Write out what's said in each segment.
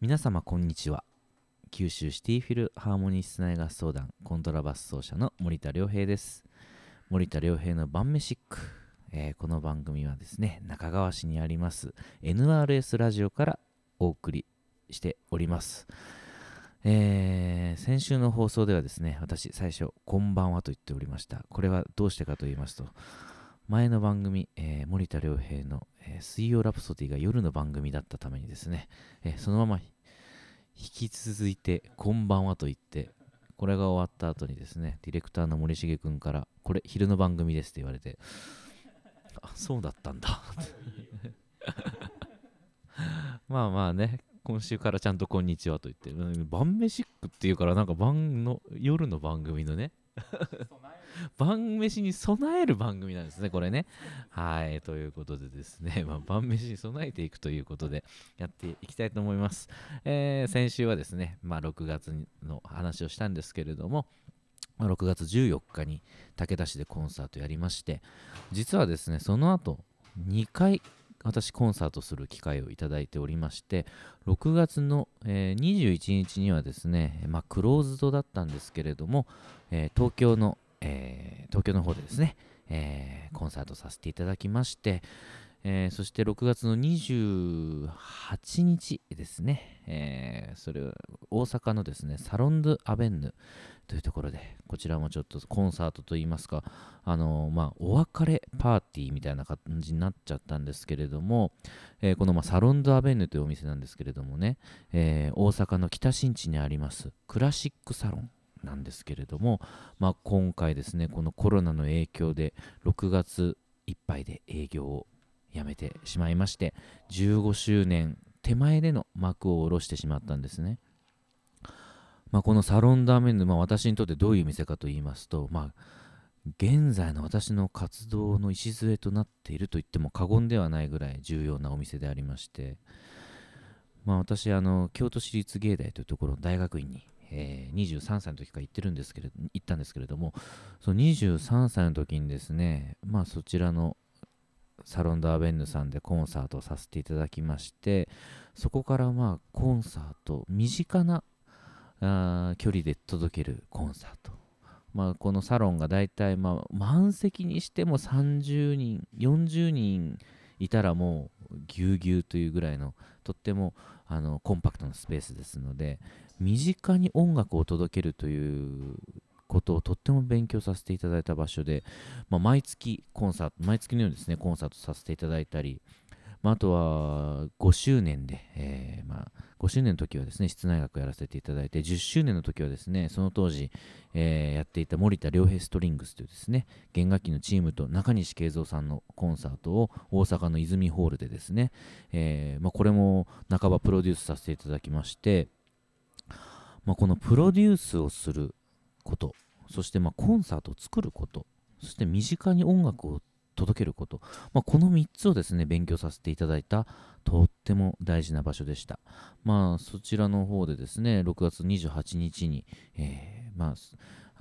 皆様こんにちは。九州シティフィルハーモニー室内合奏団コントラバス奏者の森田良平です。森田良平の晩飯ック、えーこの番組はですね中川市にあります NRS ラジオからお送りしております。えー先週の放送ではですね私最初こんばんはと言っておりました。これはどうしてかと言いますと前の番組、えー森田良平の、えー水曜ラプソディが夜の番組だったためにですね、えーそのまま引き続いて「こんばんは」と言ってこれが終わった後にですねディレクターの森重君から「これ昼の番組です」って言われてあそうだったんだ。まあまあね今週からちゃんと「こんにちは」と言って晩飯食っていうからなんか晩の夜の番組のね。晩飯に備える番組なんですね、これね。はい、ということでですね、まあ、晩飯に備えていくということでやっていきたいと思います。えー先週はですね、まあ、6月の話をしたんですけれども、6月14日に武田市でコンサートやりまして、実はですね、その後2回私コンサートする機会をいただいておりまして6月の、えー21日にはですね、まあ、クローズドだったんですけれども、えー東京の、えー東京の方でですね、えーコンサートさせていただきまして、えーそして6月の28日ですね、えーそれ大阪のですねサロン・ドゥ・アベンヌというところでこちらもちょっとコンサートといいますかあのーまあお別れパーティーみたいな感じになっちゃったんですけれども、えこの、まあ、サロン・ドゥ・アベンヌというお店なんですけれどもね、え大阪の北新地にありますクラシックサロンなんですけれども、まあ、今回ですねこのコロナの影響で6月いっぱいで営業をやめてしまいまして15周年手前での幕を下ろしてしまったんですね、まあ、このサロンダーメンヌ、まあ、私にとってどういう店かと言いますと、まあ、現在の私の活動の礎となっていると言っても過言ではないぐらい重要なお店でありまして、まあ、私あの京都市立芸大というところの大学院にえー23歳の時から行ってるんですけれ行ったんですけれどもその23歳の時にですねまあそちらのサロン・ダーベンヌさんでコンサートをさせていただきましてそこからまあコンサート身近なあ距離で届けるコンサート。まあこのサロンがだいたいまあ満席にしても30人40人いたらもうぎゅうぎゅうというぐらいのとってもあのコンパクトなスペースですので身近に音楽を届けるということをとっても勉強させていただいた場所で、まあ、毎月コンサート毎月のようにですねコンサートさせていただいたり、まあ、あとは5周年で、えーまあ、5周年の時はですね室内楽やらせていただいて10周年の時はですねその当時、えーやっていた森田良平ストリングスというですね弦楽器のチームと中西慶三さんのコンサートを大阪の泉ホールでですね、えーまあ、これも半ばプロデュースさせていただきまして、まあ、このプロデュースをすることそしてまコンサートを作ることそして身近に音楽を届けること、まあ、この3つをですね勉強させていただいたとっても大事な場所でした。まあそちらの方でですね6月28日に、えーまあ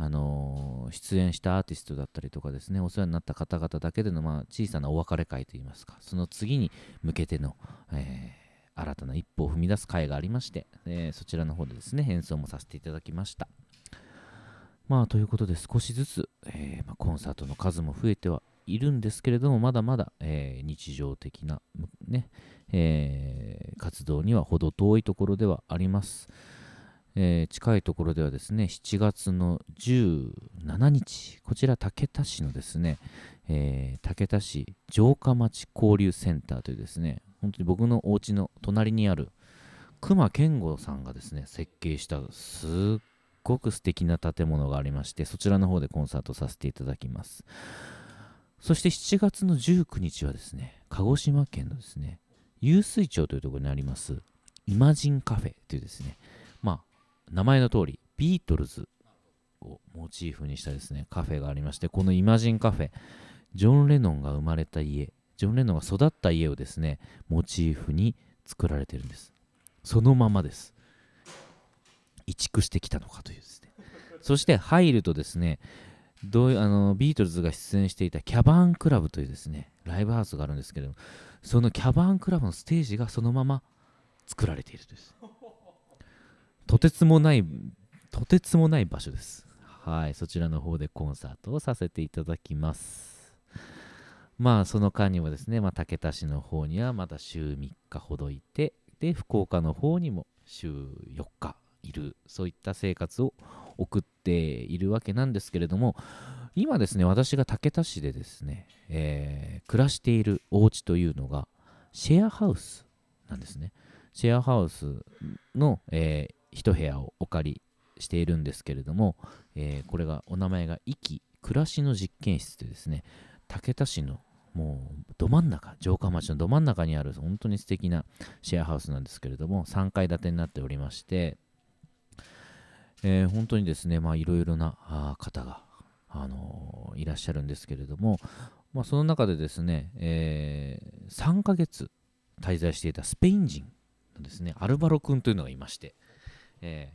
あのー出演したアーティストだったりとかですねお世話になった方々だけでの、まあ、小さなお別れ会といいますかその次に向けての、えー新たな一歩を踏み出す会がありまして、えーそちらの方でですね演奏もさせていただきました。まあということで少しずつ、えーまあ、コンサートの数も増えてはいるんですけれどもまだまだ、えー日常的な、ねえー活動には程遠いところではあります、えー近いところではですね7月の17日こちら竹田市のですね、えー竹田市城下町交流センターというですね本当に僕のお家の隣にある熊健吾さんがですね設計したすっごく素敵な建物がありましてそちらの方でコンサートさせていただきます。そして7月の19日はですね鹿児島県のですね湧水町というところにありますイマジンカフェというですねまあ名前の通りビートルズをモチーフにしたですねカフェがありましてこのイマジンカフェジョン・レノンが生まれた家ジョン・レノンが育った家をですねモチーフに作られてるんです。そのままです。移築してきたのかというですね。そして入るとですねどういうあのビートルズが出演していたキャバンクラブというですねライブハウスがあるんですけどもそのキャバンクラブのステージがそのまま作られているとですとてつもないとてつもない場所です。はいそちらの方でコンサートをさせていただきます。まあその間にもですね、まあ、竹田市の方にはまた週3日ほどいてで福岡の方にも週4日いるそういった生活を送っているわけなんですけれども今ですね私が竹田市でですね、えー、暮らしているお家というのがシェアハウスなんですね。シェアハウスの、えー、一部屋をお借りしているんですけれども、えー、これがお名前が壱岐暮らしの実験室でですね竹田市のもうど真ん中城下町のど真ん中にある本当に素敵なシェアハウスなんですけれども3階建てになっておりまして、えー、本当にですねまあいろいろな方が、あのー、いらっしゃるんですけれども、まあ、その中でですね、えー、3ヶ月滞在していたスペイン人のですねアルバロ君というのがいまして、え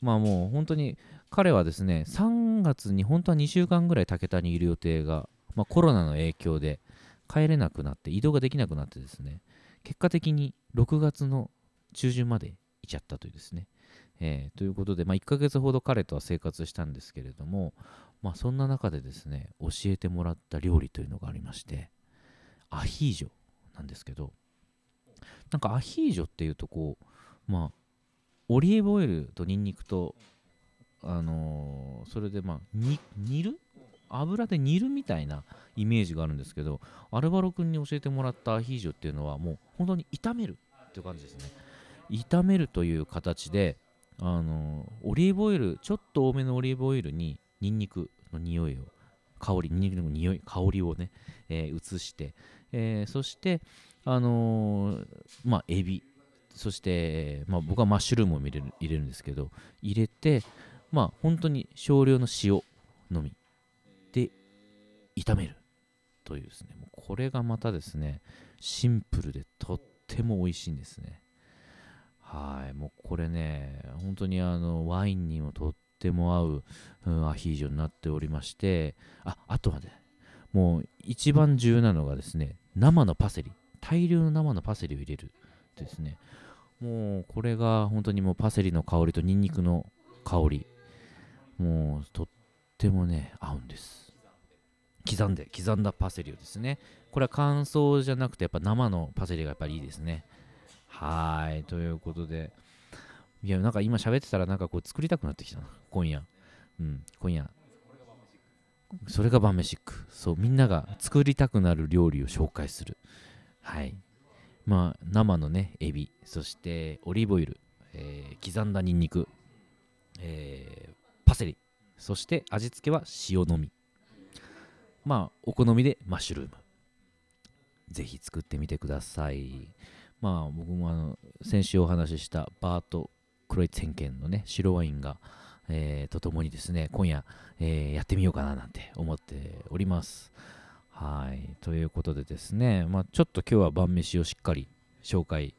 まあもう本当に彼はですね3月に本当は2週間ぐらい武田にいる予定が、まあ、コロナの影響で帰れなくなって移動ができなくなってですね結果的に6月の中旬までいちゃったというですね、えー、ということで、まあ、1ヶ月ほど彼とは生活したんですけれども、まあ、そんな中でですね教えてもらった料理というのがありましてアヒージョなんですけどなんかアヒージョっていうとこうまあオリーブオイルとニンニクとあのー、それでまあ煮る？油で煮るみたいなイメージがあるんですけどアルバロ君に教えてもらったアヒージョっていうのはもう本当に炒めるっていう感じですね。炒めるという形であのオリーブオイルちょっと多めのオリーブオイルにニンニクの匂いを香りニンニクの匂い香りをね、えー、移して、えー、そしてあのー、まあエビそして、まあ、僕はマッシュルームを入れる入れるんですけど入れてまあ本当に少量の塩のみで炒めるというですね。もうこれがまたですねシンプルでとっても美味しいんですね。はい。もうこれね本当にあのワインにもとっても合う、うん、アヒージョになっておりましてああとはねもう一番重要なのがですね生のパセリ。大量の生のパセリを入れるですね。もうこれが本当にもうパセリの香りとニンニクの香り。もうとってもね合うんです。刻んで刻んだパセリをですね。これは乾燥じゃなくてやっぱ生のパセリがやっぱりいいですね。はいということで。いやなんか今喋ってたらなんかこう作りたくなってきたな。今夜。うん今夜。それが晩飯。ックそうみんなが作りたくなる料理を紹介する。はい。まあ、生のね、エビ、そしてオリーブオイル、えー、刻んだニンニク、えー、パセリ、そして味付けは塩のみ。まあ、お好みでマッシュルーム。ぜひ作ってみてください。まあ、僕もあの、先週お話ししたバート・クロイツェンケンのね、白ワインが、えー、とともにですね、今夜、えー、やってみようかななんて思っております。はい。ということでですね、まあ、ちょっと今日は晩飯をしっかり紹介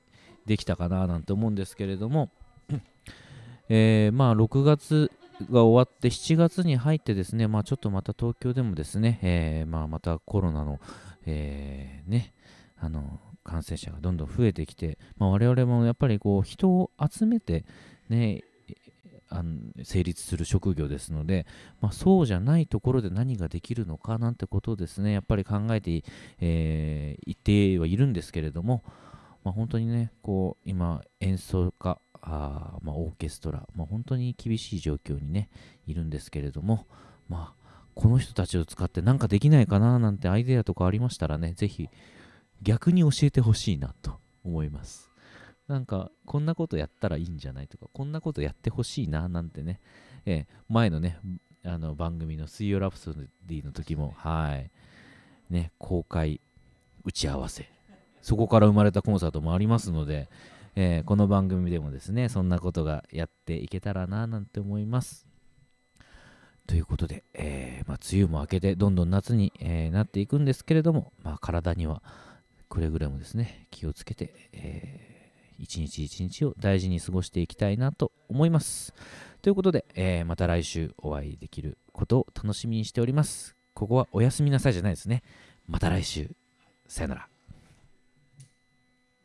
できたかななんて思うんですけれども、えー、まあ6月が終わって7月に入ってですね、まあちょっとまた東京でもですね、えー、まあまたコロナの、えー、ね、あの、感染者がどんどん増えてきて、まあ、我々もやっぱりこう人を集めてね、あの成立する職業ですので、まあ、そうじゃないところで何ができるのかなんてことをですねやっぱり考えてい、えー、ってはいるんですけれども、まあ、本当にねこう今演奏家あ、まあ、オーケストラ、まあ、本当に厳しい状況にねいるんですけれども、まあ、この人たちを使って何かできないかななんてアイデアとかありましたらねぜひ逆に教えてほしいなと思います。なんか、こんなことやったらいいんじゃないとか、こんなことやってほしいな、なんてね、えー、前のね、あの番組の水曜ラプソディの時も、はい、ね、公開打ち合わせ、そこから生まれたコンサートもありますので、えー、この番組でもですね、そんなことがやっていけたらな、なんて思います。ということで、えー、まあ、梅雨も明けて、どんどん夏に、えー、なっていくんですけれども、まあ、体にはくれぐれもですね、気をつけて、えー一日一日を大事に過ごしていきたいなと思います。ということで、えー、また来週お会いできることを楽しみにしております。ここはおやすみなさいじゃないですね。また来週。さよなら。